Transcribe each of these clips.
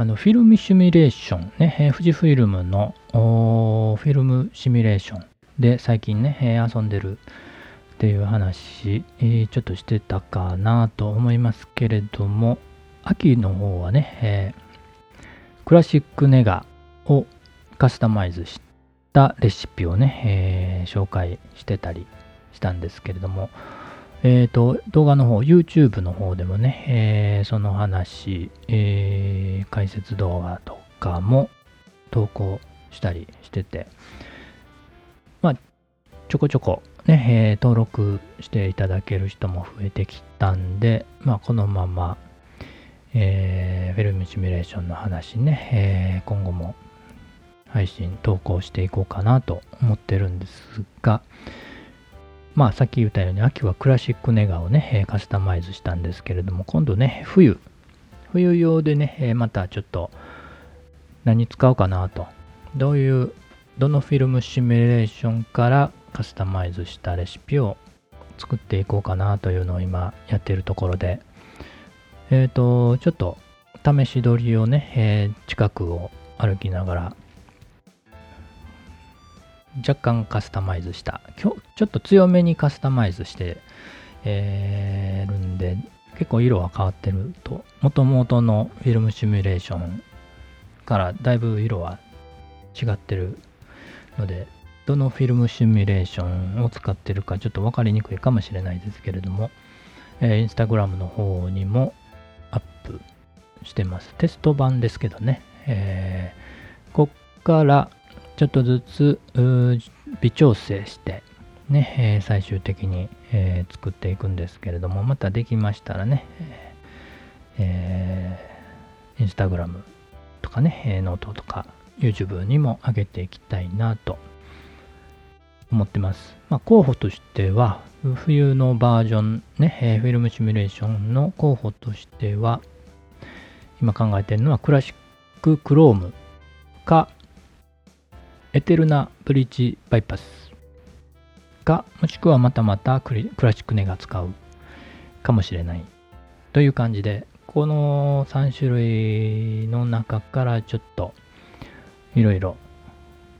あのフィルムシミュレーションね、えー、富士フィルムのフィルムシミュレーションで最近ね、えー、遊んでるっていう話、えー、ちょっとしてたかなと思いますけれども、秋の方はね、えー、クラシックネガをカスタマイズしたレシピをね、え、紹介してたりしたんですけれども、えっ、ー、と、動画の方、YouTube の方でもね、えー、その話、えー、解説動画とかも投稿したりしてて、まあ、ちょこちょこね、えー、登録していただける人も増えてきたんで、まあ、このまま、えー、フィルムシミュレーションの話ね、えー、今後も配信投稿していこうかなと思ってるんですが、まあさっき言ったように秋はクラシックネガをね、カスタマイズしたんですけれども、今度ね、冬、冬用でね、またちょっと何使おうかなと、どういう、どのフィルムシミュレーションからカスタマイズしたレシピを作っていこうかなというのを今やってるところで、えっ、ー、と、ちょっと試し撮りをね、えー、近くを歩きながら若干カスタマイズした今日。ちょっと強めにカスタマイズして、えー、るんで、結構色は変わってると。もともとのフィルムシミュレーションからだいぶ色は違ってるので、どのフィルムシミュレーションを使ってるかちょっと分かりにくいかもしれないですけれども、えー、インスタグラムの方にもアップしてます。テスト版ですけどね。えー、こっからちょっとずつ微調整してね、えー、最終的に、えー、作っていくんですけれども、またできましたらね、えー、インスタグラムとかね、ノートとか YouTube にも上げていきたいなと思ってます。まあ、候補としては、冬のバージョンね、えフィルムシミュレーションの候補としては、今考えてるのはクラシッククロームかエテルナブリッジバイパスか、もしくはまたまたクラシックネが使うかもしれないという感じで、この3種類の中からちょっといろいろ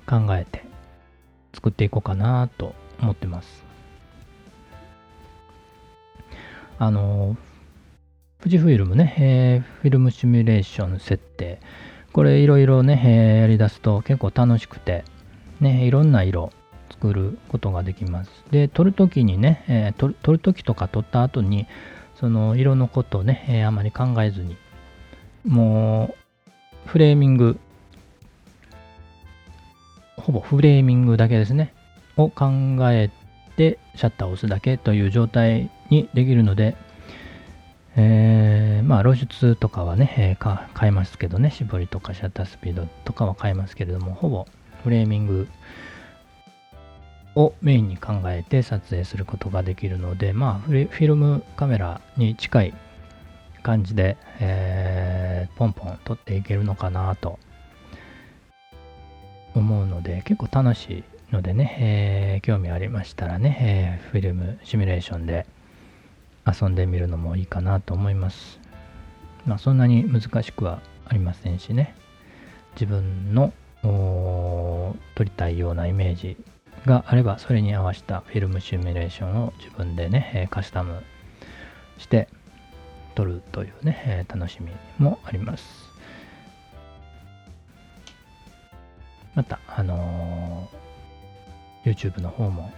考えて作っていこうかなと思ってます。あの、富士フィルムね、えー、フィルムシミュレーション設定。これいろいろね、え、やりだすと結構楽しくて、ね、いろんな色作ることができます。で、撮るときにね、えー、撮る撮るときとか撮った後に、その色のことをね、えー、あまり考えずに、もう、フレーミング、ほぼフレーミングだけですね、を考えてシャッターを押すだけという状態にできるので、え、まあ露出とかはね、えー、変えますけどね、絞りとかシャッタースピードとかは変えますけれども、ほぼフレーミングをメインに考えて撮影することができるので、まあフィルムカメラに近い感じで、えー、ポンポン撮っていけるのかなと思うので、結構楽しいのでね、えー、興味ありましたらね、えー、フィルムシミュレーションで遊んでみるのもいいかなと思います。まあそんなに難しくはありませんしね。自分の撮りたいようなイメージがあればそれに合わせたフィルムシミュレーションを自分でねカスタムして撮るというね楽しみもあります。また、あのー、YouTube の方も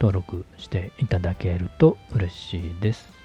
登録していただけると嬉しいです。